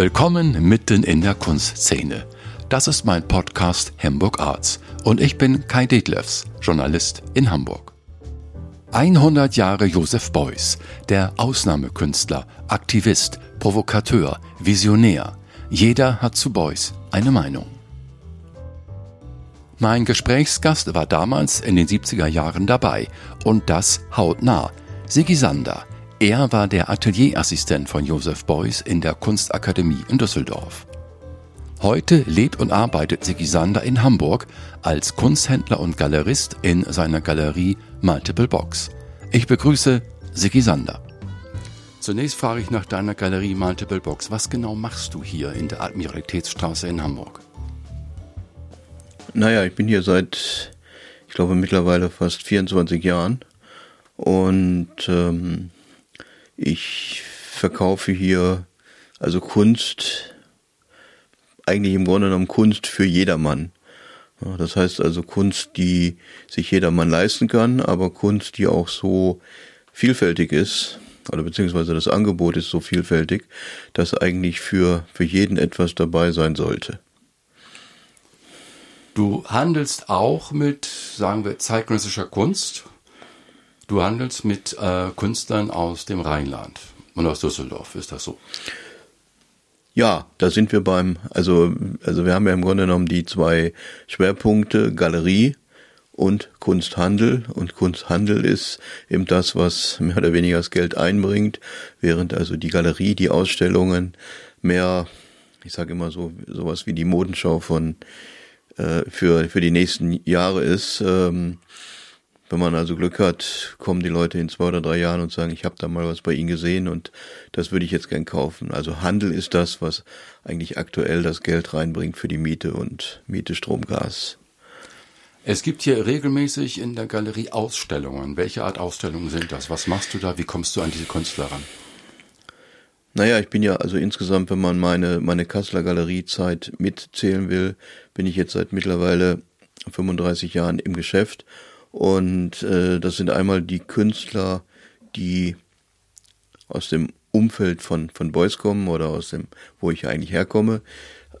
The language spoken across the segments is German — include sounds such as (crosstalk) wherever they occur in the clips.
Willkommen mitten in der Kunstszene. Das ist mein Podcast Hamburg Arts und ich bin Kai Detlefs, Journalist in Hamburg. 100 Jahre Josef Beuys, der Ausnahmekünstler, Aktivist, Provokateur, Visionär. Jeder hat zu Beuys eine Meinung. Mein Gesprächsgast war damals in den 70er Jahren dabei und das hautnah. Sigi Sander. Er war der Atelierassistent von Josef Beuys in der Kunstakademie in Düsseldorf. Heute lebt und arbeitet Sigi Sander in Hamburg als Kunsthändler und Galerist in seiner Galerie Multiple Box. Ich begrüße Sigi Sander. Zunächst frage ich nach deiner Galerie Multiple Box. Was genau machst du hier in der Admiralitätsstraße in Hamburg? Naja, ich bin hier seit, ich glaube, mittlerweile fast 24 Jahren und ähm, ich verkaufe hier also Kunst, eigentlich im Grunde genommen Kunst für jedermann. Das heißt also Kunst, die sich jedermann leisten kann, aber Kunst, die auch so vielfältig ist, oder beziehungsweise das Angebot ist so vielfältig, dass eigentlich für, für jeden etwas dabei sein sollte. Du handelst auch mit, sagen wir, zeitgenössischer Kunst. Du handelst mit äh, Künstlern aus dem Rheinland und aus Düsseldorf, ist das so? Ja, da sind wir beim, also, also wir haben ja im Grunde genommen die zwei Schwerpunkte, Galerie und Kunsthandel. Und Kunsthandel ist eben das, was mehr oder weniger das Geld einbringt, während also die Galerie, die Ausstellungen mehr, ich sage immer so, sowas wie die Modenschau von äh, für, für die nächsten Jahre ist. Ähm, wenn man also Glück hat, kommen die Leute in zwei oder drei Jahren und sagen, ich habe da mal was bei Ihnen gesehen und das würde ich jetzt gern kaufen. Also Handel ist das, was eigentlich aktuell das Geld reinbringt für die Miete und Miete, Strom, Gas. Es gibt hier regelmäßig in der Galerie Ausstellungen. Welche Art Ausstellungen sind das? Was machst du da? Wie kommst du an diese Künstler ran? Naja, ich bin ja also insgesamt, wenn man meine, meine Kasseler Galeriezeit mitzählen will, bin ich jetzt seit mittlerweile 35 Jahren im Geschäft. Und äh, das sind einmal die Künstler, die aus dem Umfeld von, von Beuys kommen oder aus dem, wo ich eigentlich herkomme.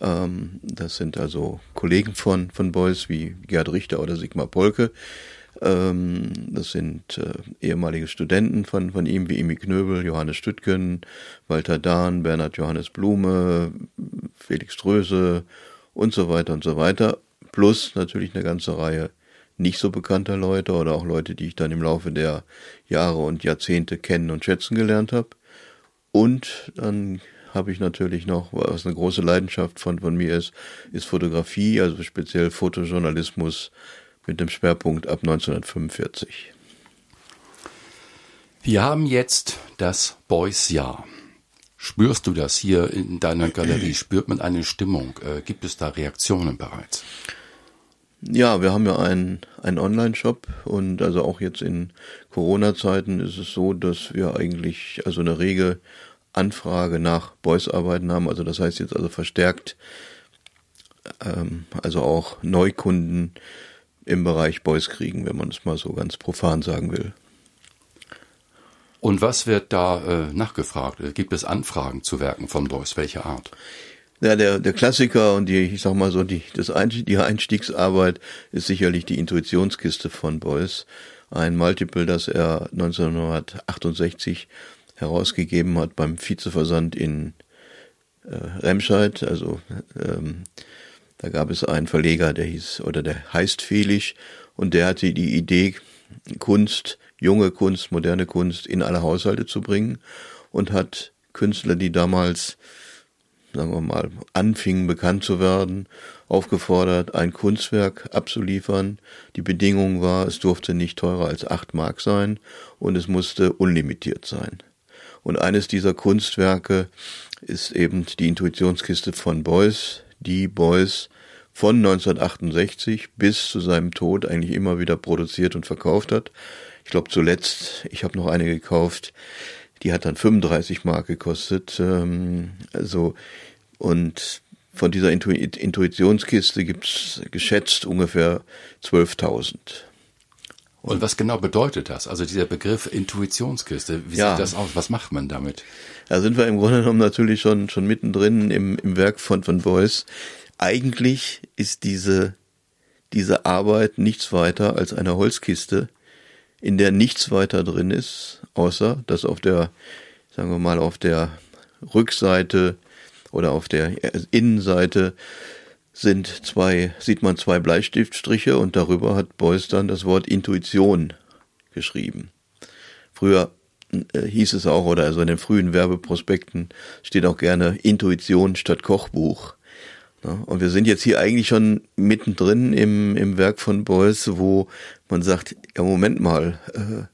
Ähm, das sind also Kollegen von, von Beuys wie Gerd Richter oder Sigmar Polke. Ähm, das sind äh, ehemalige Studenten von, von ihm, wie Imi Knöbel, Johannes Stüttgen, Walter Dahn, Bernhard Johannes Blume, Felix Dröse und so weiter und so weiter. Plus natürlich eine ganze Reihe nicht so bekannter Leute oder auch Leute, die ich dann im Laufe der Jahre und Jahrzehnte kennen und schätzen gelernt habe. Und dann habe ich natürlich noch, was eine große Leidenschaft von, von mir ist, ist Fotografie, also speziell Fotojournalismus mit dem Schwerpunkt ab 1945. Wir haben jetzt das Boys-Jahr. Spürst du das hier in deiner Galerie? Spürt man eine Stimmung? Äh, gibt es da Reaktionen bereits? Ja, wir haben ja einen, einen Online-Shop und also auch jetzt in Corona-Zeiten ist es so, dass wir eigentlich also eine rege Anfrage nach Boys-Arbeiten haben. Also das heißt jetzt also verstärkt, ähm, also auch Neukunden im Bereich Boys kriegen, wenn man es mal so ganz profan sagen will. Und was wird da äh, nachgefragt? Gibt es Anfragen zu Werken von Boys? Welche Art? Ja, der, der Klassiker und die, ich sag mal so, die, das Einstieg, die Einstiegsarbeit ist sicherlich die Intuitionskiste von Beuys. Ein Multiple, das er 1968 herausgegeben hat beim Vizeversand in äh, Remscheid. Also ähm, da gab es einen Verleger, der hieß oder der heißt Felix und der hatte die Idee, Kunst, junge Kunst, moderne Kunst in alle Haushalte zu bringen und hat Künstler, die damals, sagen wir mal, anfingen bekannt zu werden, aufgefordert, ein Kunstwerk abzuliefern. Die Bedingung war, es durfte nicht teurer als acht Mark sein und es musste unlimitiert sein. Und eines dieser Kunstwerke ist eben die Intuitionskiste von Beuys, die Beuys von 1968 bis zu seinem Tod eigentlich immer wieder produziert und verkauft hat. Ich glaube zuletzt, ich habe noch eine gekauft, die hat dann 35 Mark gekostet. Ähm, also und von dieser Intu Intuitionskiste gibt's geschätzt ungefähr 12.000. Und was genau bedeutet das? Also dieser Begriff Intuitionskiste, wie ja. sieht das aus? Was macht man damit? Da sind wir im Grunde genommen natürlich schon, schon mittendrin im, im Werk von, von Beuys. Eigentlich ist diese, diese Arbeit nichts weiter als eine Holzkiste, in der nichts weiter drin ist, außer dass auf der, sagen wir mal, auf der Rückseite oder auf der Innenseite sind zwei, sieht man zwei Bleistiftstriche und darüber hat Beuys dann das Wort Intuition geschrieben. Früher äh, hieß es auch, oder also in den frühen Werbeprospekten steht auch gerne Intuition statt Kochbuch. Und wir sind jetzt hier eigentlich schon mittendrin im, im Werk von Beuys, wo man sagt, ja Moment mal, äh,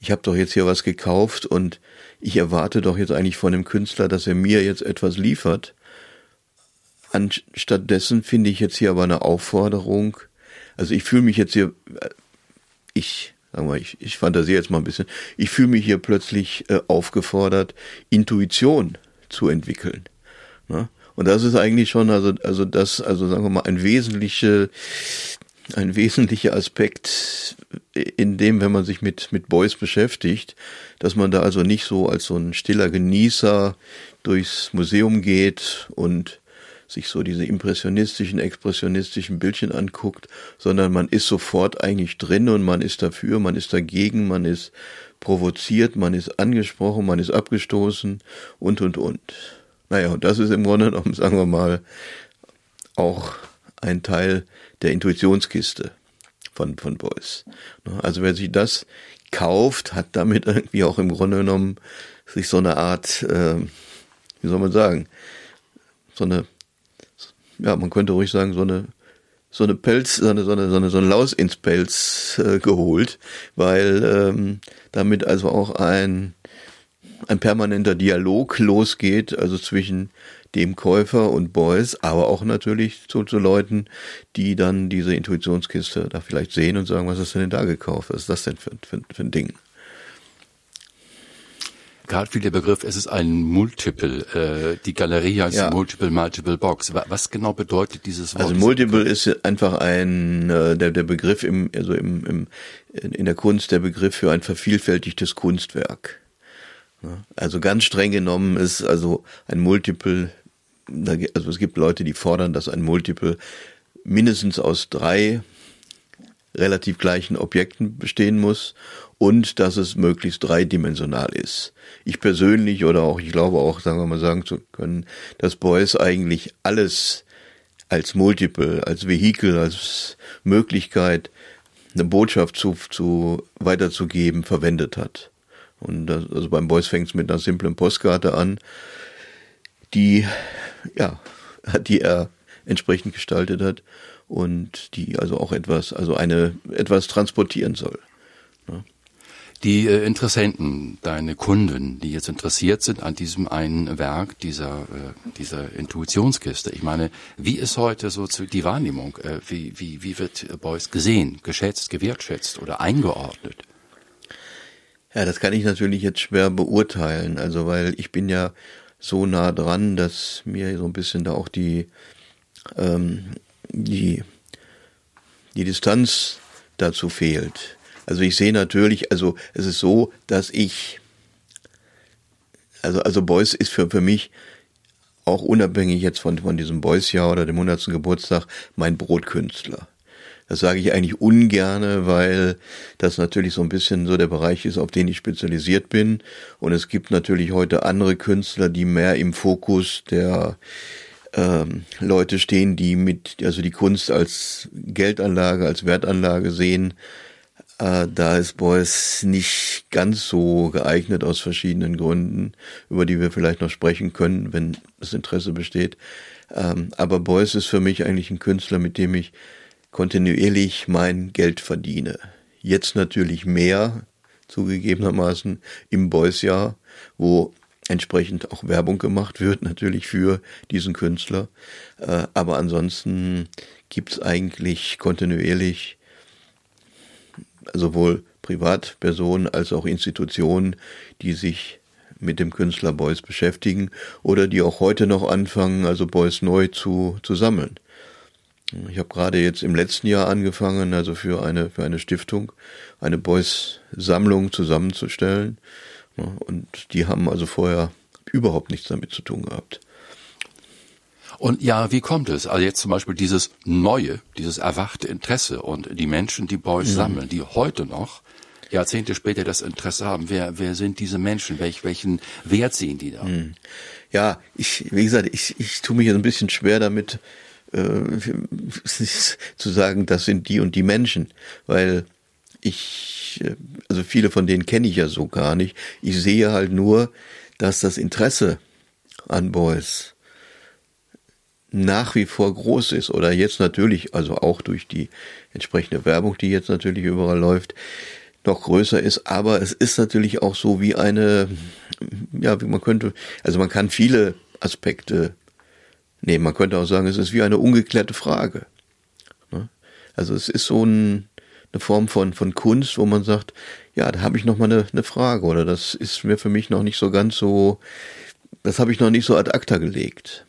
ich habe doch jetzt hier was gekauft und ich erwarte doch jetzt eigentlich von dem Künstler, dass er mir jetzt etwas liefert. Anstattdessen finde ich jetzt hier aber eine Aufforderung. Also ich fühle mich jetzt hier, äh, ich, sagen wir, ich, ich fantasiere jetzt mal ein bisschen, ich fühle mich hier plötzlich äh, aufgefordert, Intuition zu entwickeln. Ne? Und das ist eigentlich schon, also, also das, also sagen wir mal, ein wesentlicher, ein wesentlicher Aspekt in dem, wenn man sich mit, mit Boys beschäftigt, dass man da also nicht so als so ein stiller Genießer durchs Museum geht und sich so diese impressionistischen, expressionistischen Bildchen anguckt, sondern man ist sofort eigentlich drin und man ist dafür, man ist dagegen, man ist provoziert, man ist angesprochen, man ist abgestoßen und, und, und. Naja, und das ist im Grunde genommen, (laughs) sagen wir mal, auch ein Teil der Intuitionskiste von, von Beuys. Also wer sich das kauft, hat damit (laughs) irgendwie auch im Grunde genommen sich so eine Art, äh, wie soll man sagen, so eine ja, man könnte ruhig sagen, so eine so eine Pelz, so eine, so eine, so eine, so eine Laus ins Pelz äh, geholt, weil ähm, damit also auch ein, ein permanenter Dialog losgeht, also zwischen dem Käufer und Boys, aber auch natürlich zu, zu Leuten, die dann diese Intuitionskiste da vielleicht sehen und sagen, was hast du denn da gekauft? Was ist das denn für, für, für ein Ding? Gerade wie der Begriff, es ist ein Multiple. Äh, die Galerie heißt ja. Multiple, Multiple Box. Was genau bedeutet dieses Wort? Also Multiple ist einfach ein, äh, der, der Begriff im, also im, im, in der Kunst der Begriff für ein vervielfältigtes Kunstwerk. Also ganz streng genommen ist also ein Multiple, also es gibt Leute, die fordern, dass ein Multiple mindestens aus drei relativ gleichen Objekten bestehen muss und dass es möglichst dreidimensional ist. Ich persönlich oder auch, ich glaube auch, sagen wir mal sagen zu können, dass Beuys eigentlich alles als Multiple, als Vehikel, als Möglichkeit, eine Botschaft zu, zu weiterzugeben, verwendet hat. Und das, also beim Beuys fängt es mit einer simplen Postkarte an, die, ja, (laughs) die er entsprechend gestaltet hat und die also auch etwas, also eine, etwas transportieren soll. Die äh, Interessenten, deine Kunden, die jetzt interessiert sind an diesem einen Werk dieser, äh, dieser Intuitionskiste. Ich meine, wie ist heute so die Wahrnehmung? Äh, wie, wie, wie wird Beuys gesehen, geschätzt, gewertschätzt oder eingeordnet? Ja, das kann ich natürlich jetzt schwer beurteilen. Also, weil ich bin ja so nah dran, dass mir so ein bisschen da auch die, ähm, die, die Distanz dazu fehlt. Also ich sehe natürlich, also es ist so, dass ich, also, also Beuys ist für, für mich auch unabhängig jetzt von, von diesem Beuys-Jahr oder dem 100. Geburtstag mein Brotkünstler. Das sage ich eigentlich ungerne, weil das natürlich so ein bisschen so der Bereich ist, auf den ich spezialisiert bin. Und es gibt natürlich heute andere Künstler, die mehr im Fokus der ähm, Leute stehen, die mit, also die Kunst als Geldanlage, als Wertanlage sehen äh, da ist Beuys nicht ganz so geeignet aus verschiedenen Gründen, über die wir vielleicht noch sprechen können, wenn das Interesse besteht. Ähm, aber Beuys ist für mich eigentlich ein Künstler, mit dem ich kontinuierlich mein Geld verdiene. Jetzt natürlich mehr, zugegebenermaßen, im Beuys-Jahr, wo entsprechend auch Werbung gemacht wird, natürlich für diesen Künstler. Äh, aber ansonsten gibt's eigentlich kontinuierlich sowohl Privatpersonen als auch Institutionen, die sich mit dem Künstler Beuys beschäftigen oder die auch heute noch anfangen, also Beuys neu zu, zu sammeln. Ich habe gerade jetzt im letzten Jahr angefangen, also für eine, für eine Stiftung, eine Beuys-Sammlung zusammenzustellen. Und die haben also vorher überhaupt nichts damit zu tun gehabt. Und ja, wie kommt es? Also jetzt zum Beispiel dieses neue, dieses erwachte Interesse und die Menschen, die Beuys ja. sammeln, die heute noch Jahrzehnte später das Interesse haben. Wer, wer sind diese Menschen? Welch, welchen Wert sehen die da? Hm. Ja, ich, wie gesagt, ich, ich tue mich ein bisschen schwer damit, (laughs) zu sagen, das sind die und die Menschen, weil ich, äh, also viele von denen kenne ich ja so gar nicht. Ich sehe halt nur, dass das Interesse an Boys nach wie vor groß ist oder jetzt natürlich, also auch durch die entsprechende Werbung, die jetzt natürlich überall läuft, noch größer ist. Aber es ist natürlich auch so wie eine, ja, wie man könnte, also man kann viele Aspekte nehmen. Man könnte auch sagen, es ist wie eine ungeklärte Frage. Ne? Also es ist so ein, eine Form von, von Kunst, wo man sagt, ja, da habe ich noch mal eine, eine Frage oder das ist mir für mich noch nicht so ganz so, das habe ich noch nicht so ad acta gelegt.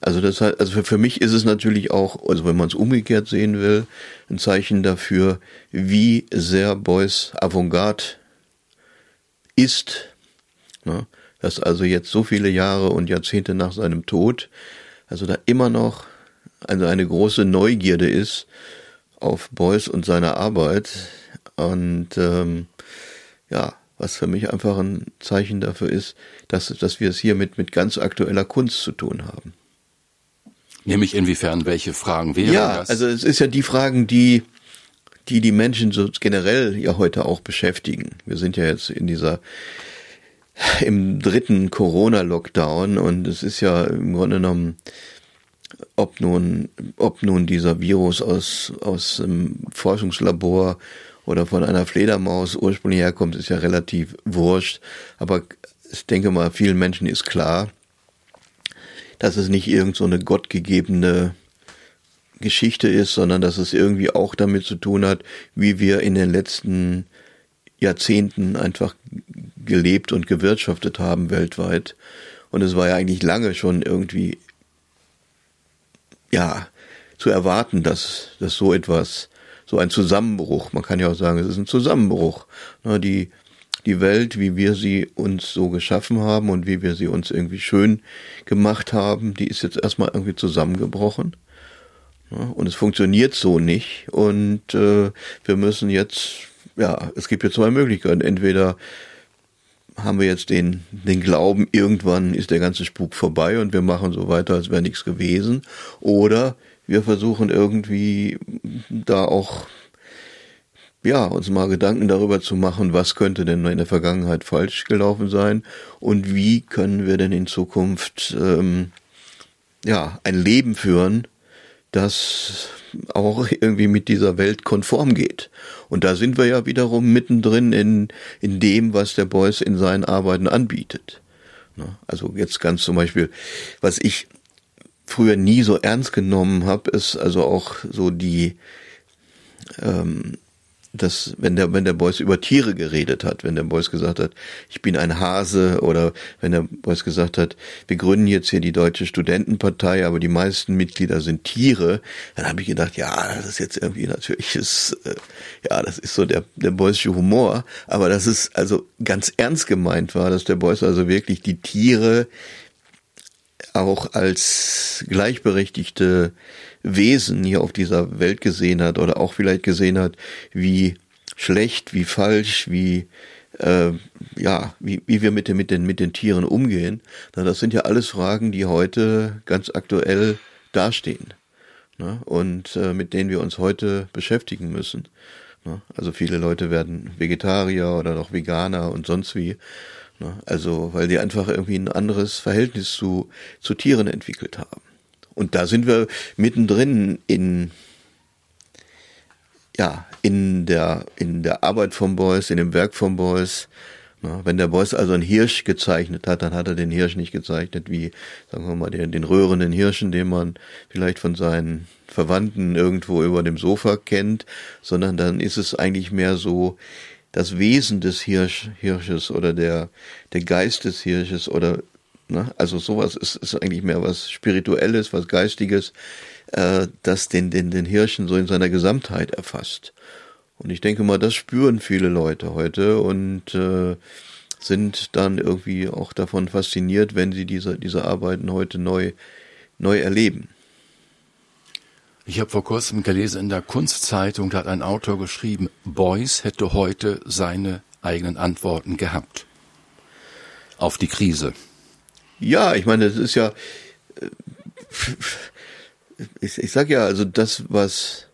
Also das heißt, also für, für mich ist es natürlich auch, also wenn man es umgekehrt sehen will, ein Zeichen dafür, wie sehr Beuys Avantgarde ist. Ne? Dass also jetzt so viele Jahre und Jahrzehnte nach seinem Tod, also da immer noch also eine große Neugierde ist auf Beuys und seine Arbeit. Und ähm, ja, was für mich einfach ein Zeichen dafür ist, dass, dass wir es hier mit, mit ganz aktueller Kunst zu tun haben. Nämlich inwiefern, welche Fragen wären ja, das? Ja, also es ist ja die Fragen, die, die die Menschen so generell ja heute auch beschäftigen. Wir sind ja jetzt in dieser, im dritten Corona-Lockdown und es ist ja im Grunde genommen, ob nun, ob nun dieser Virus aus, aus einem Forschungslabor oder von einer Fledermaus ursprünglich herkommt, ist ja relativ wurscht. Aber ich denke mal, vielen Menschen ist klar, dass es nicht irgend so eine gottgegebene Geschichte ist, sondern dass es irgendwie auch damit zu tun hat, wie wir in den letzten Jahrzehnten einfach gelebt und gewirtschaftet haben weltweit. Und es war ja eigentlich lange schon irgendwie, ja, zu erwarten, dass, dass so etwas, so ein Zusammenbruch, man kann ja auch sagen, es ist ein Zusammenbruch. Die die Welt, wie wir sie uns so geschaffen haben und wie wir sie uns irgendwie schön gemacht haben, die ist jetzt erstmal irgendwie zusammengebrochen. und es funktioniert so nicht. Und äh, wir müssen jetzt, ja, es gibt jetzt zwei Möglichkeiten. Entweder haben wir jetzt den, den Glauben, irgendwann ist der ganze Spuk vorbei und wir machen so weiter, als wäre nichts gewesen. Oder wir versuchen irgendwie da auch ja, uns mal Gedanken darüber zu machen, was könnte denn in der Vergangenheit falsch gelaufen sein und wie können wir denn in Zukunft ähm, ja ein Leben führen, das auch irgendwie mit dieser Welt konform geht. Und da sind wir ja wiederum mittendrin in, in dem, was der Beuys in seinen Arbeiten anbietet. Ne? Also jetzt ganz zum Beispiel, was ich früher nie so ernst genommen habe, ist also auch so die ähm, dass wenn der wenn der Beuys über Tiere geredet hat, wenn der Beuys gesagt hat, ich bin ein Hase oder wenn der Beuys gesagt hat, wir gründen jetzt hier die deutsche Studentenpartei, aber die meisten Mitglieder sind Tiere, dann habe ich gedacht, ja, das ist jetzt irgendwie natürlich ist äh, ja, das ist so der der Beusche Humor, aber das ist also ganz ernst gemeint war, dass der Beuys also wirklich die Tiere auch als gleichberechtigte Wesen hier auf dieser Welt gesehen hat oder auch vielleicht gesehen hat, wie schlecht, wie falsch, wie äh, ja, wie, wie wir mit den, mit den mit den Tieren umgehen, das sind ja alles Fragen, die heute ganz aktuell dastehen ne? und äh, mit denen wir uns heute beschäftigen müssen. Ne? Also viele Leute werden Vegetarier oder noch Veganer und sonst wie. Ne? Also weil die einfach irgendwie ein anderes Verhältnis zu zu Tieren entwickelt haben. Und da sind wir mittendrin in, ja, in der, in der Arbeit vom Beuys, in dem Werk vom Beuys. Wenn der Beuys also einen Hirsch gezeichnet hat, dann hat er den Hirsch nicht gezeichnet wie, sagen wir mal, den, den röhrenden Hirschen, den man vielleicht von seinen Verwandten irgendwo über dem Sofa kennt, sondern dann ist es eigentlich mehr so das Wesen des Hirsch, Hirsches oder der, der Geist des Hirsches oder Ne? Also sowas ist, ist eigentlich mehr was Spirituelles, was Geistiges, äh, das den, den, den Hirschen so in seiner Gesamtheit erfasst. Und ich denke mal, das spüren viele Leute heute und äh, sind dann irgendwie auch davon fasziniert, wenn sie diese, diese Arbeiten heute neu, neu erleben. Ich habe vor kurzem gelesen in der Kunstzeitung, da hat ein Autor geschrieben, Beuys hätte heute seine eigenen Antworten gehabt auf die Krise. Ja, ich meine, das ist ja, äh, ich, ich sag ja, also das, was,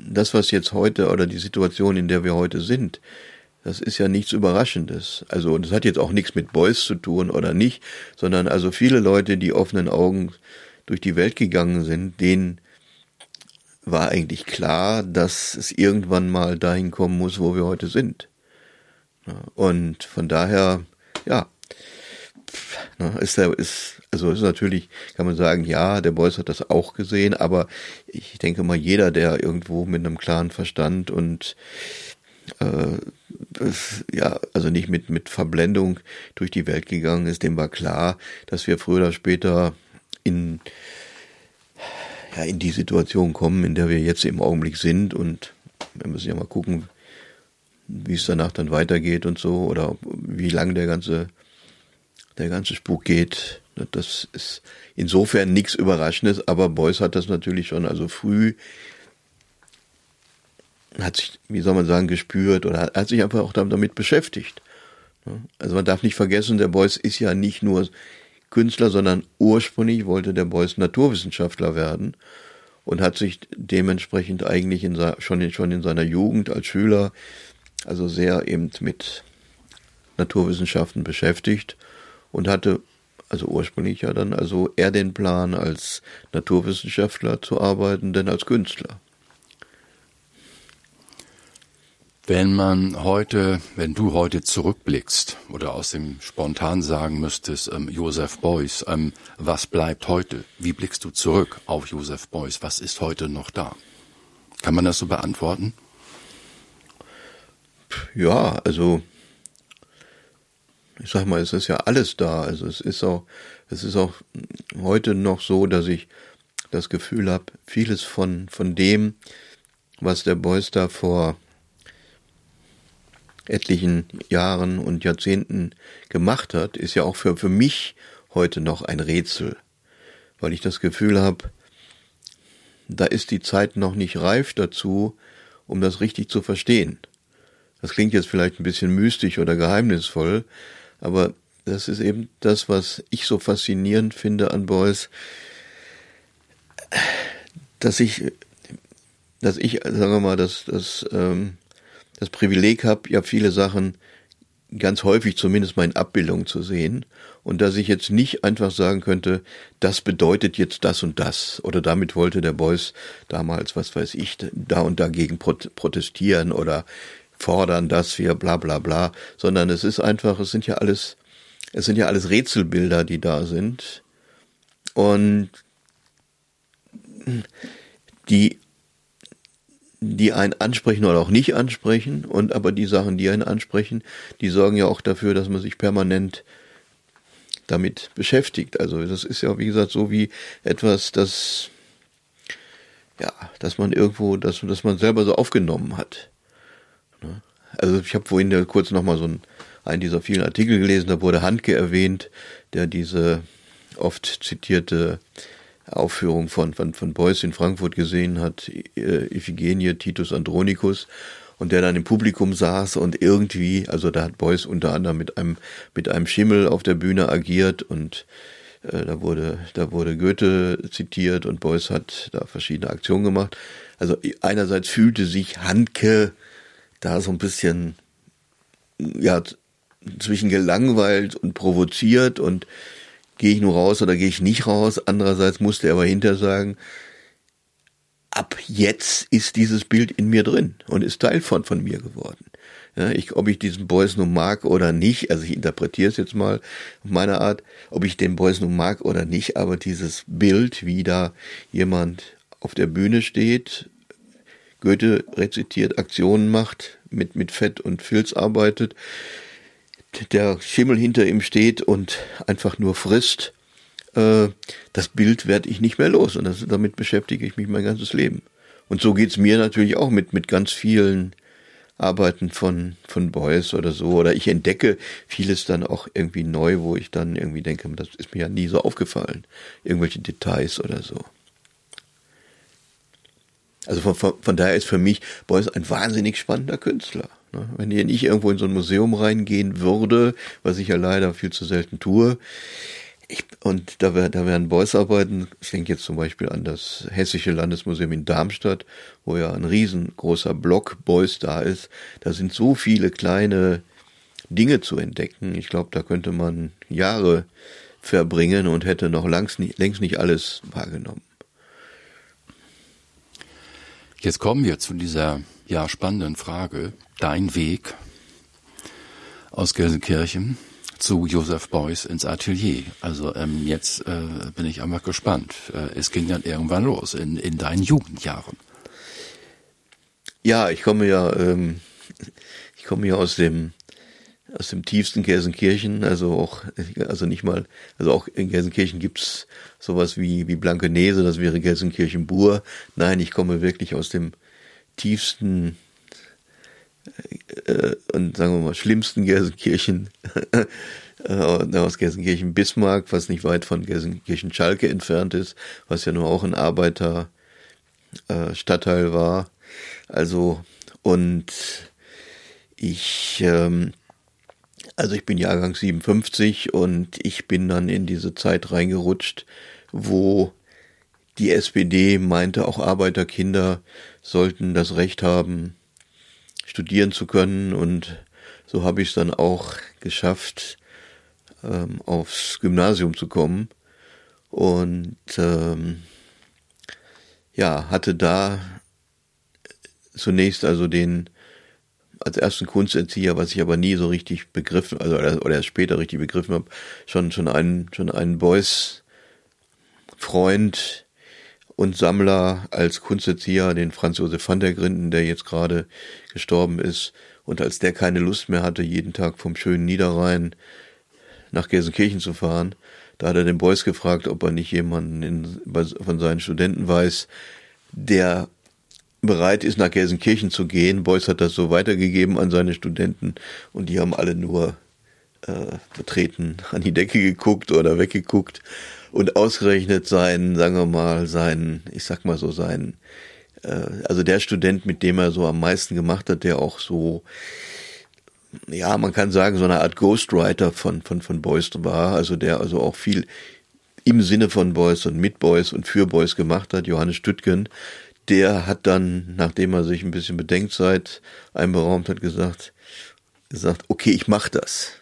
das, was jetzt heute oder die Situation, in der wir heute sind, das ist ja nichts Überraschendes. Also, das hat jetzt auch nichts mit Beuys zu tun oder nicht, sondern also viele Leute, die offenen Augen durch die Welt gegangen sind, denen war eigentlich klar, dass es irgendwann mal dahin kommen muss, wo wir heute sind. Und von daher, ja, ist er, ist, also ist natürlich, kann man sagen, ja, der Beuys hat das auch gesehen, aber ich denke mal, jeder, der irgendwo mit einem klaren Verstand und äh, ja, also nicht mit, mit Verblendung durch die Welt gegangen ist, dem war klar, dass wir früher oder später in, ja, in die Situation kommen, in der wir jetzt im Augenblick sind und wir müssen ja mal gucken, wie es danach dann weitergeht und so oder wie lang der ganze der ganze Spuk geht. Das ist insofern nichts Überraschendes, aber Beuys hat das natürlich schon also früh hat sich, wie soll man sagen, gespürt oder hat, sich einfach auch damit beschäftigt. Also man darf nicht vergessen, der Beuys ist ja nicht nur Künstler, sondern ursprünglich wollte der Beuys Naturwissenschaftler werden und hat sich dementsprechend eigentlich in, schon, in, schon in seiner Jugend als Schüler also sehr eben mit Naturwissenschaften beschäftigt und hatte also ursprünglich ja dann also eher den Plan, als Naturwissenschaftler zu arbeiten, denn als Künstler. Wenn man heute, wenn du heute zurückblickst oder aus dem spontan sagen müsstest, ähm, Joseph Beuys, ähm, was bleibt heute? Wie blickst du zurück auf Joseph Beuys? Was ist heute noch da? Kann man das so beantworten? Ja, also ich sag mal, es ist ja alles da. Also es ist auch, es ist auch heute noch so, dass ich das Gefühl habe, vieles von, von dem, was der Beuys da vor etlichen Jahren und Jahrzehnten gemacht hat, ist ja auch für, für mich heute noch ein Rätsel, weil ich das Gefühl habe, da ist die Zeit noch nicht reif dazu, um das richtig zu verstehen. Das klingt jetzt vielleicht ein bisschen mystisch oder geheimnisvoll, aber das ist eben das, was ich so faszinierend finde an Beuys, dass ich, dass ich, sagen wir mal, dass das, ähm, das Privileg habe, ja viele Sachen ganz häufig zumindest mal in Abbildung zu sehen und dass ich jetzt nicht einfach sagen könnte, das bedeutet jetzt das und das oder damit wollte der Beuys damals, was weiß ich, da und dagegen protestieren oder fordern, dass wir bla bla bla, sondern es ist einfach, es sind ja alles, es sind ja alles Rätselbilder, die da sind und die die einen ansprechen oder auch nicht ansprechen und aber die Sachen, die einen ansprechen, die sorgen ja auch dafür, dass man sich permanent damit beschäftigt. Also das ist ja wie gesagt so wie etwas, das ja, dass man irgendwo, dass, dass man selber so aufgenommen hat. Ne? Also ich habe vorhin kurz nochmal so einen, einen dieser vielen Artikel gelesen, da wurde Handke erwähnt, der diese oft zitierte Aufführung von, von, von Beuys in Frankfurt gesehen hat, äh, Iphigenie Titus Andronicus, und der dann im Publikum saß und irgendwie, also da hat Beuys unter anderem mit einem, mit einem Schimmel auf der Bühne agiert und äh, da wurde, da wurde Goethe zitiert und Beuys hat da verschiedene Aktionen gemacht. Also einerseits fühlte sich Handke da so ein bisschen, ja, zwischen gelangweilt und provoziert und gehe ich nur raus oder gehe ich nicht raus. Andererseits musste er aber hinter sagen, ab jetzt ist dieses Bild in mir drin und ist Teil von, von mir geworden. Ja, ich, ob ich diesen Boys nun mag oder nicht, also ich interpretiere es jetzt mal auf meine Art, ob ich den Boys nun mag oder nicht, aber dieses Bild, wie da jemand auf der Bühne steht, Goethe rezitiert, Aktionen macht, mit, mit Fett und Filz arbeitet, der Schimmel hinter ihm steht und einfach nur frisst, äh, das Bild werde ich nicht mehr los. Und das, damit beschäftige ich mich mein ganzes Leben. Und so geht's mir natürlich auch mit, mit ganz vielen Arbeiten von, von Beuys oder so. Oder ich entdecke vieles dann auch irgendwie neu, wo ich dann irgendwie denke, das ist mir ja nie so aufgefallen. Irgendwelche Details oder so. Also von, von, von daher ist für mich Beuys ein wahnsinnig spannender Künstler. Ne? Wenn ich irgendwo in so ein Museum reingehen würde, was ich ja leider viel zu selten tue, ich, und da, wär, da werden Beuys-Arbeiten, ich denke jetzt zum Beispiel an das Hessische Landesmuseum in Darmstadt, wo ja ein riesengroßer Block Beuys da ist. Da sind so viele kleine Dinge zu entdecken. Ich glaube, da könnte man Jahre verbringen und hätte noch längst nicht, längst nicht alles wahrgenommen. Jetzt kommen wir zu dieser ja spannenden Frage. Dein Weg aus Gelsenkirchen zu Joseph Beuys ins Atelier. Also ähm, jetzt äh, bin ich einfach gespannt. Äh, es ging dann irgendwann los in, in deinen Jugendjahren. Ja, ich komme ja, ähm, ich komme ja aus dem aus dem tiefsten Gelsenkirchen, also auch, also nicht mal, also auch in Gelsenkirchen gibt's sowas wie, wie Blankenese, das wäre Gelsenkirchen-Bur. Nein, ich komme wirklich aus dem tiefsten äh, und sagen wir mal schlimmsten Gelsenkirchen, (laughs) äh, aus Gelsenkirchen-Bismarck, was nicht weit von Gelsenkirchen-Schalke entfernt ist, was ja nur auch ein Arbeiterstadtteil äh, war. Also, und ich, ähm, also ich bin Jahrgang 57 und ich bin dann in diese Zeit reingerutscht, wo die SPD meinte, auch Arbeiterkinder sollten das Recht haben, studieren zu können. Und so habe ich es dann auch geschafft, ähm, aufs Gymnasium zu kommen. Und ähm, ja, hatte da zunächst also den als ersten Kunsterzieher, was ich aber nie so richtig begriffen, also oder, oder erst später richtig begriffen habe, schon schon einen schon einen Beuys Freund und Sammler als Kunsterzieher, den Franz Josef van der Grinden, der jetzt gerade gestorben ist. Und als der keine Lust mehr hatte, jeden Tag vom schönen Niederrhein nach Gelsenkirchen zu fahren, da hat er den Beuys gefragt, ob er nicht jemanden in, von seinen Studenten weiß, der bereit ist, nach Gelsenkirchen zu gehen. Beuys hat das so weitergegeben an seine Studenten und die haben alle nur äh, vertreten an die Decke geguckt oder weggeguckt und ausgerechnet sein, sagen wir mal, sein, ich sag mal so, sein, äh, also der Student, mit dem er so am meisten gemacht hat, der auch so, ja, man kann sagen, so eine Art Ghostwriter von, von, von Beuys war, also der also auch viel im Sinne von Beuys und mit Beuys und für Beuys gemacht hat, Johannes Stüttgen, der hat dann, nachdem er sich ein bisschen Bedenkzeit einberaumt hat, gesagt, gesagt, okay, ich mach das.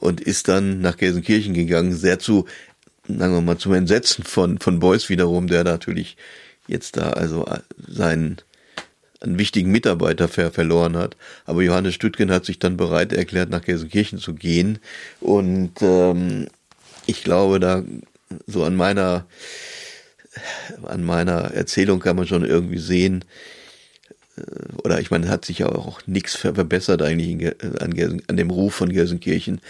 Und ist dann nach Gelsenkirchen gegangen, sehr zu sagen wir mal, zum Entsetzen von, von Beuys wiederum, der natürlich jetzt da also seinen einen wichtigen Mitarbeiter ver verloren hat. Aber Johannes Stüttgen hat sich dann bereit erklärt, nach Gelsenkirchen zu gehen. Und ähm, ich glaube, da so an meiner an meiner Erzählung kann man schon irgendwie sehen, äh, oder ich meine, hat sich ja auch nichts verbessert eigentlich an, an dem Ruf von Gelsenkirchen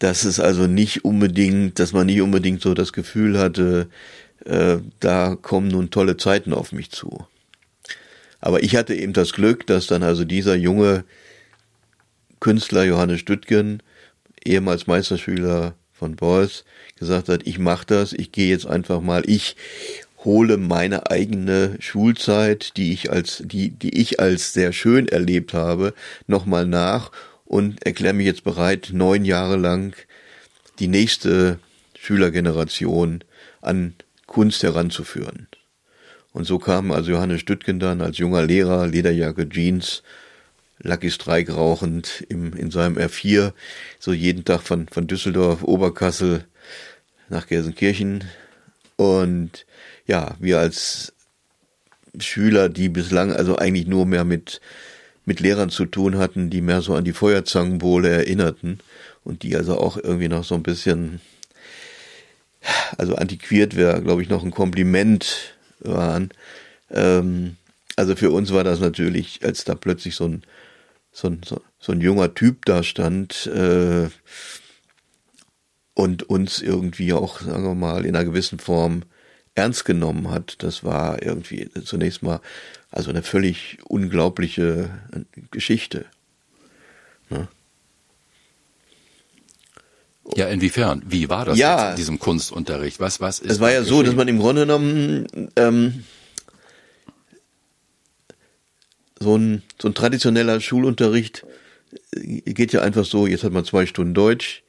dass es also nicht unbedingt, dass man nicht unbedingt so das Gefühl hatte, äh, da kommen nun tolle Zeiten auf mich zu. Aber ich hatte eben das Glück, dass dann also dieser junge Künstler Johannes Stüttgen, ehemals Meisterschüler von Beuys, gesagt hat, ich mache das, ich gehe jetzt einfach mal, ich hole meine eigene Schulzeit, die ich als die die ich als sehr schön erlebt habe, nochmal nach und erkläre mich jetzt bereit, neun Jahre lang die nächste Schülergeneration an Kunst heranzuführen. Und so kam also Johannes Stüttgen dann als junger Lehrer, Lederjacke, Jeans, Lucky Strike rauchend im, in seinem R4, so jeden Tag von, von Düsseldorf, Oberkassel nach Gelsenkirchen. Und ja, wir als Schüler, die bislang also eigentlich nur mehr mit mit Lehrern zu tun hatten, die mehr so an die Feuerzangenbowle erinnerten und die also auch irgendwie noch so ein bisschen, also antiquiert wäre, glaube ich, noch ein Kompliment waren. Ähm, also für uns war das natürlich, als da plötzlich so ein so ein, so, so ein junger Typ da stand äh, und uns irgendwie auch, sagen wir mal, in einer gewissen Form ernst genommen hat. Das war irgendwie zunächst mal also eine völlig unglaubliche Geschichte. Ne? Ja, inwiefern? Wie war das ja, in diesem Kunstunterricht? Was, was ist? Es war ja geschehen? so, dass man im Grunde genommen ähm, so ein, so ein traditioneller Schulunterricht äh, geht ja einfach so, jetzt hat man zwei Stunden Deutsch,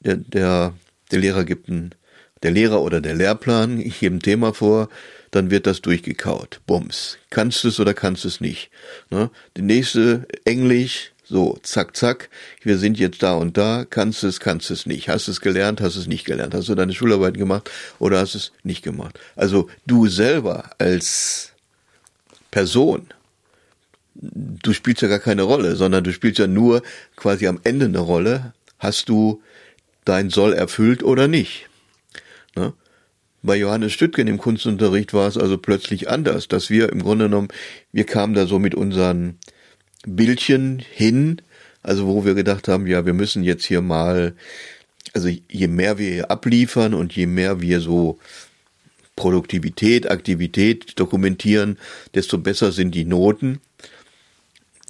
der, der, der Lehrer gibt ein, der Lehrer oder der Lehrplan, ich gebe ein Thema vor, dann wird das durchgekaut. Bums. Kannst du es oder kannst du es nicht. Ne? Die nächste Englisch, so, zack, zack, wir sind jetzt da und da, kannst du es, kannst du es nicht. Hast du es gelernt, hast du es nicht gelernt. Hast du deine Schularbeit gemacht oder hast du es nicht gemacht. Also du selber als Person, du spielst ja gar keine Rolle, sondern du spielst ja nur quasi am Ende eine Rolle. Hast du dein Soll erfüllt oder nicht? Ne? Bei Johannes Stüttgen im Kunstunterricht war es also plötzlich anders, dass wir im Grunde genommen, wir kamen da so mit unseren Bildchen hin, also wo wir gedacht haben, ja, wir müssen jetzt hier mal, also je mehr wir hier abliefern und je mehr wir so Produktivität, Aktivität dokumentieren, desto besser sind die Noten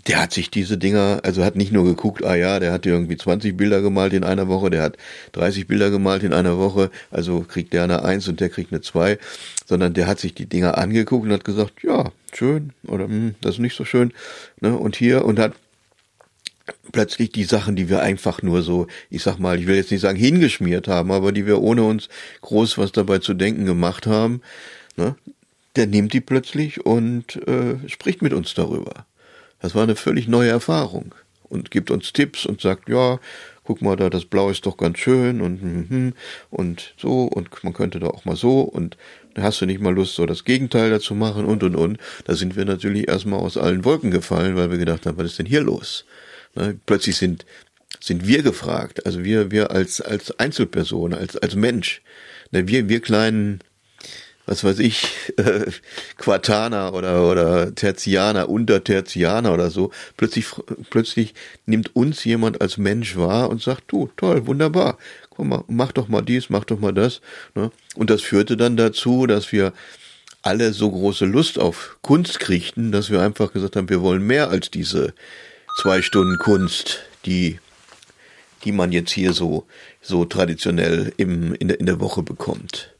der hat sich diese Dinger, also hat nicht nur geguckt, ah ja, der hat irgendwie 20 Bilder gemalt in einer Woche, der hat 30 Bilder gemalt in einer Woche, also kriegt der eine Eins und der kriegt eine Zwei, sondern der hat sich die Dinger angeguckt und hat gesagt, ja, schön oder hm, das ist nicht so schön, ne, und hier und hat plötzlich die Sachen, die wir einfach nur so, ich sag mal, ich will jetzt nicht sagen hingeschmiert haben, aber die wir ohne uns groß was dabei zu denken gemacht haben, ne, der nimmt die plötzlich und äh, spricht mit uns darüber. Das war eine völlig neue Erfahrung und gibt uns Tipps und sagt, ja, guck mal da, das Blau ist doch ganz schön und mhm, und so und man könnte da auch mal so und hast du nicht mal Lust, so das Gegenteil dazu machen und und und. Da sind wir natürlich erstmal aus allen Wolken gefallen, weil wir gedacht haben, was ist denn hier los? Ne? Plötzlich sind sind wir gefragt, also wir wir als als Einzelperson, als als Mensch, ne? wir wir kleinen was weiß ich, (laughs) äh, Quartaner oder, oder Tertianer, Untertertianer oder so, plötzlich, plötzlich nimmt uns jemand als Mensch wahr und sagt, du, toll, wunderbar, guck mal, mach doch mal dies, mach doch mal das. Ne? Und das führte dann dazu, dass wir alle so große Lust auf Kunst kriegten, dass wir einfach gesagt haben, wir wollen mehr als diese zwei Stunden Kunst, die, die man jetzt hier so, so traditionell im, in, der, in der Woche bekommt.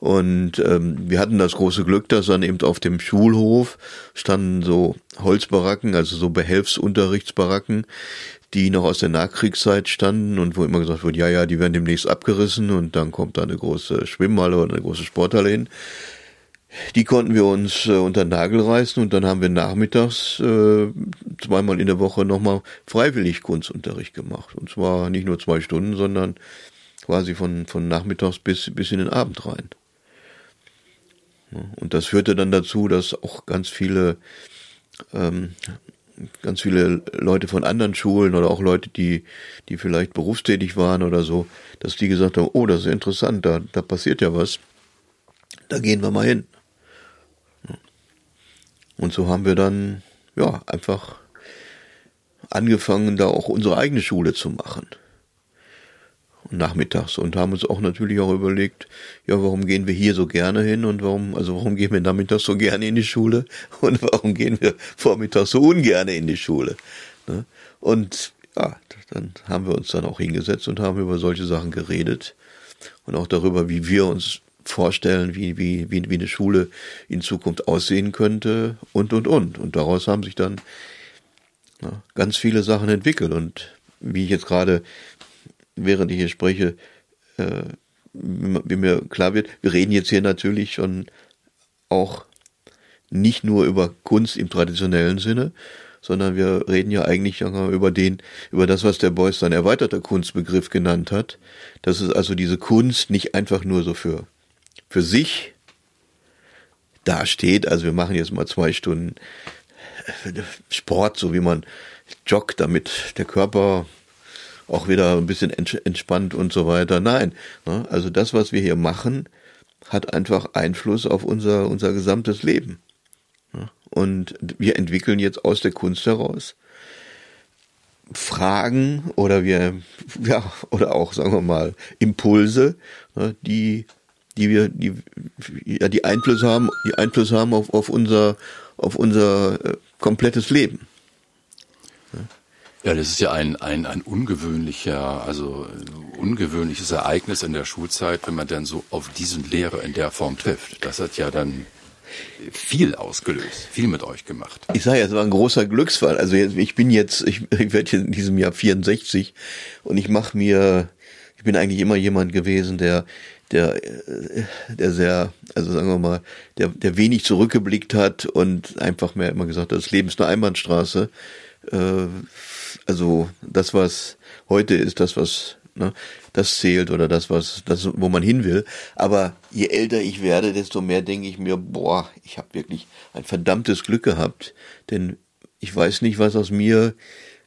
Und ähm, wir hatten das große Glück, dass dann eben auf dem Schulhof standen so Holzbaracken, also so Behelfsunterrichtsbaracken, die noch aus der Nachkriegszeit standen und wo immer gesagt wurde, ja, ja, die werden demnächst abgerissen und dann kommt da eine große Schwimmhalle oder eine große Sporthalle hin. Die konnten wir uns äh, unter den Nagel reißen und dann haben wir nachmittags äh, zweimal in der Woche nochmal freiwillig Kunstunterricht gemacht. Und zwar nicht nur zwei Stunden, sondern quasi von, von nachmittags bis, bis in den Abend rein. Und das führte dann dazu, dass auch ganz viele, ähm, ganz viele Leute von anderen Schulen oder auch Leute, die, die vielleicht berufstätig waren oder so, dass die gesagt haben, oh, das ist interessant, da, da passiert ja was, da gehen wir mal hin. Und so haben wir dann, ja, einfach angefangen, da auch unsere eigene Schule zu machen nachmittags und haben uns auch natürlich auch überlegt, ja, warum gehen wir hier so gerne hin und warum, also warum gehen wir nachmittags so gerne in die Schule (laughs) und warum gehen wir vormittags so ungerne in die Schule. Ne? Und ja, dann haben wir uns dann auch hingesetzt und haben über solche Sachen geredet und auch darüber, wie wir uns vorstellen, wie, wie, wie, wie eine Schule in Zukunft aussehen könnte und, und, und. Und daraus haben sich dann ja, ganz viele Sachen entwickelt und wie ich jetzt gerade während ich hier spreche, äh, wie mir klar wird, wir reden jetzt hier natürlich schon auch nicht nur über Kunst im traditionellen Sinne, sondern wir reden ja eigentlich über den, über das, was der Beuys sein erweiterter Kunstbegriff genannt hat. Dass es also diese Kunst nicht einfach nur so für, für sich dasteht. Also wir machen jetzt mal zwei Stunden Sport, so wie man joggt, damit der Körper auch wieder ein bisschen entspannt und so weiter. Nein, ne? also das, was wir hier machen, hat einfach Einfluss auf unser, unser gesamtes Leben. Und wir entwickeln jetzt aus der Kunst heraus Fragen oder wir, ja, oder auch, sagen wir mal, Impulse, ne, die, die wir, die, ja, die Einfluss haben, die Einfluss haben auf, auf unser, auf unser äh, komplettes Leben. Ja, das ist ja ein, ein, ein ungewöhnlicher, also ungewöhnliches Ereignis in der Schulzeit, wenn man dann so auf diesen Lehrer in der Form trifft. Das hat ja dann viel ausgelöst, viel mit euch gemacht. Ich sage ja, es war ein großer Glücksfall. Also ich bin jetzt, ich, (laughs) ich werde in diesem Jahr 64 und ich mache mir, ich bin eigentlich immer jemand gewesen, der der, der sehr, also sagen wir mal, der, der wenig zurückgeblickt hat und einfach mehr immer gesagt hat, das Leben ist eine Einbahnstraße. Äh, also das, was heute ist, das, was ne, das zählt oder das, was, das, wo man hin will. Aber je älter ich werde, desto mehr denke ich mir, boah, ich habe wirklich ein verdammtes Glück gehabt, denn ich weiß nicht, was aus mir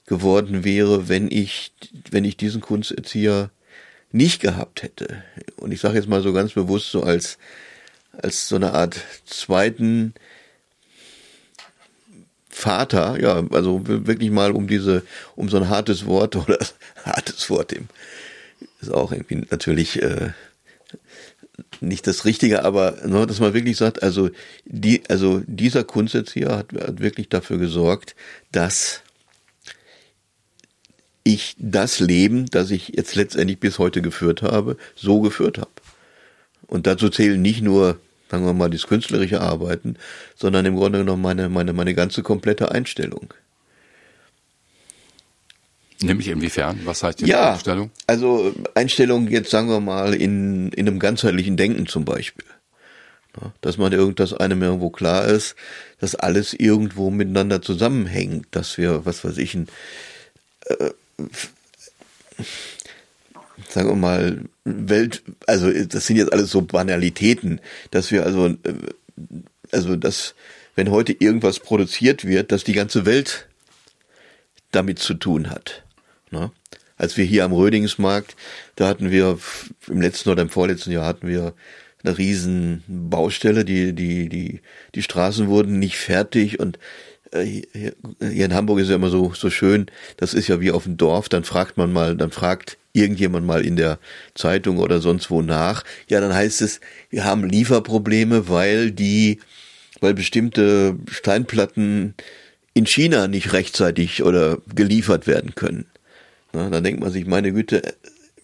geworden wäre, wenn ich, wenn ich diesen Kunsterzieher nicht gehabt hätte. Und ich sage jetzt mal so ganz bewusst so als als so eine Art zweiten Vater, ja, also wirklich mal um diese, um so ein hartes Wort (laughs) oder hartes Wort im ist auch irgendwie natürlich äh, nicht das Richtige, aber ne, dass man wirklich sagt, also die, also dieser Kunsterzieher hat, hat wirklich dafür gesorgt, dass ich das Leben, das ich jetzt letztendlich bis heute geführt habe, so geführt habe. Und dazu zählen nicht nur, sagen wir mal, das künstlerische Arbeiten, sondern im Grunde genommen meine, meine, meine ganze komplette Einstellung. Nämlich inwiefern? Was heißt die ja, Einstellung? Also Einstellung jetzt sagen wir mal in, in einem ganzheitlichen Denken zum Beispiel. Dass man irgendwas einem irgendwo klar ist, dass alles irgendwo miteinander zusammenhängt, dass wir, was weiß ich, ein, äh, sagen wir mal, Welt, also das sind jetzt alles so Banalitäten, dass wir also, äh, also dass, wenn heute irgendwas produziert wird, dass die ganze Welt damit zu tun hat. Ne? Als wir hier am Rödingsmarkt, da hatten wir im letzten oder im vorletzten Jahr hatten wir eine riesen Baustelle, die, die, die, die Straßen wurden nicht fertig und hier, hier in Hamburg ist ja immer so, so schön, das ist ja wie auf dem Dorf, dann fragt man mal, dann fragt irgendjemand mal in der Zeitung oder sonst wo nach. Ja, dann heißt es, wir haben Lieferprobleme, weil die, weil bestimmte Steinplatten in China nicht rechtzeitig oder geliefert werden können. Na, dann denkt man sich, meine Güte,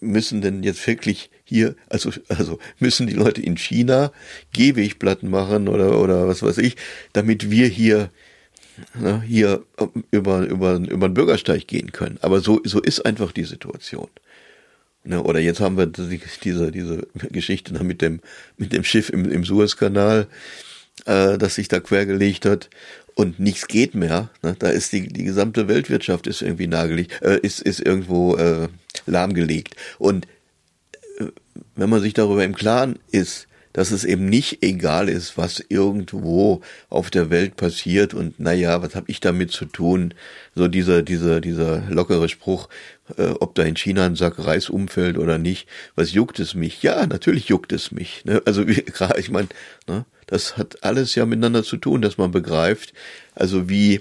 müssen denn jetzt wirklich hier, also, also müssen die Leute in China Gehwegplatten machen oder, oder was weiß ich, damit wir hier na, hier über, über, über den Bürgersteig gehen können. Aber so, so ist einfach die Situation. Ne, oder jetzt haben wir diese, diese Geschichte mit dem, mit dem Schiff im, im Suezkanal, äh, das sich da quergelegt hat und nichts geht mehr. Ne? Da ist die, die gesamte Weltwirtschaft ist irgendwie nagelegt, äh, ist, ist irgendwo äh, lahmgelegt. Und äh, wenn man sich darüber im Klaren ist, dass es eben nicht egal ist, was irgendwo auf der Welt passiert und naja, was habe ich damit zu tun? So dieser, dieser, dieser lockere Spruch, äh, ob da in China ein Sack Reis umfällt oder nicht, was juckt es mich? Ja, natürlich juckt es mich. Ne? Also gerade, (laughs) ich meine, ne, das hat alles ja miteinander zu tun, dass man begreift, also wie,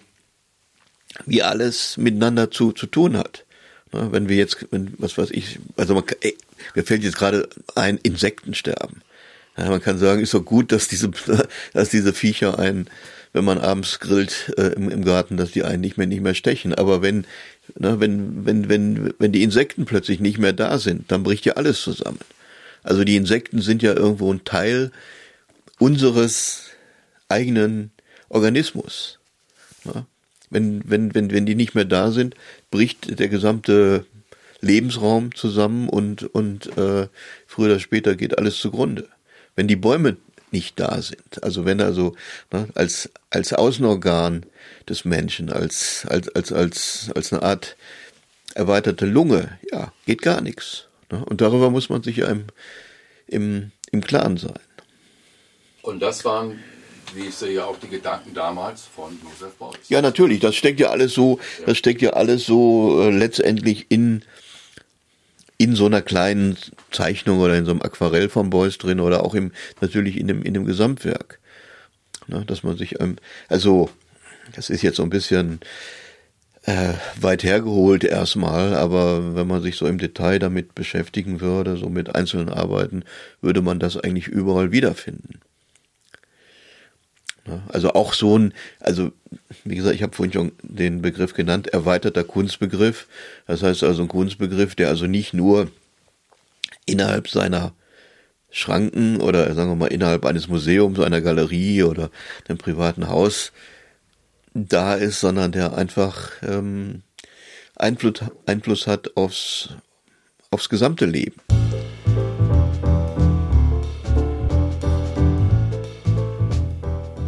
wie alles miteinander zu, zu tun hat. Ne? Wenn wir jetzt, wenn, was weiß ich, also man, ey, mir fällt jetzt gerade ein, Insekten sterben. Ja, man kann sagen, ist doch gut, dass diese, (laughs) dass diese Viecher einen, wenn man abends grillt äh, im, im Garten, dass die einen nicht mehr nicht mehr stechen. Aber wenn, ne, wenn, wenn, wenn, wenn die Insekten plötzlich nicht mehr da sind, dann bricht ja alles zusammen. Also die Insekten sind ja irgendwo ein Teil unseres eigenen Organismus. Ja? Wenn, wenn, wenn, wenn die nicht mehr da sind, bricht der gesamte Lebensraum zusammen und, und äh, früher oder später geht alles zugrunde wenn die Bäume nicht da sind. Also wenn also ne, als als Außenorgan des Menschen, als als als als als eine Art erweiterte Lunge, ja, geht gar nichts. Ne? Und darüber muss man sich ja im im im Klaren sein. Und das waren wie ich sehe, auch die Gedanken damals von Josef Beuys. Ja, natürlich. Das steckt ja alles so, ja. das steckt ja alles so äh, letztendlich in in so einer kleinen Zeichnung oder in so einem Aquarell von Beuys drin oder auch im natürlich in dem in dem Gesamtwerk, ne, dass man sich ähm, also das ist jetzt so ein bisschen äh, weit hergeholt erstmal, aber wenn man sich so im Detail damit beschäftigen würde, so mit einzelnen Arbeiten, würde man das eigentlich überall wiederfinden. Also auch so ein, also wie gesagt, ich habe vorhin schon den Begriff genannt, erweiterter Kunstbegriff. Das heißt also ein Kunstbegriff, der also nicht nur innerhalb seiner Schranken oder sagen wir mal innerhalb eines Museums, einer Galerie oder einem privaten Haus da ist, sondern der einfach ähm, Einfluss, Einfluss hat aufs, aufs gesamte Leben.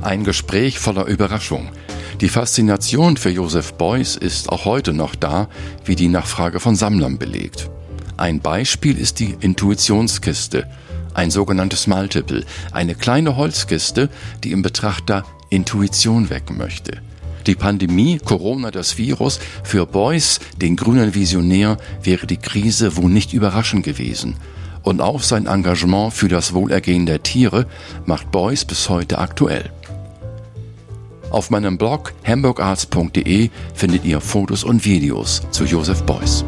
Ein Gespräch voller Überraschung. Die Faszination für Joseph Beuys ist auch heute noch da, wie die Nachfrage von Sammlern belegt. Ein Beispiel ist die Intuitionskiste, ein sogenanntes Multiple, eine kleine Holzkiste, die im Betrachter Intuition wecken möchte. Die Pandemie, Corona, das Virus, für Beuys, den grünen Visionär, wäre die Krise wohl nicht überraschend gewesen. Und auch sein Engagement für das Wohlergehen der Tiere macht Beuys bis heute aktuell. Auf meinem Blog hamburgarts.de findet ihr Fotos und Videos zu Joseph Beuys.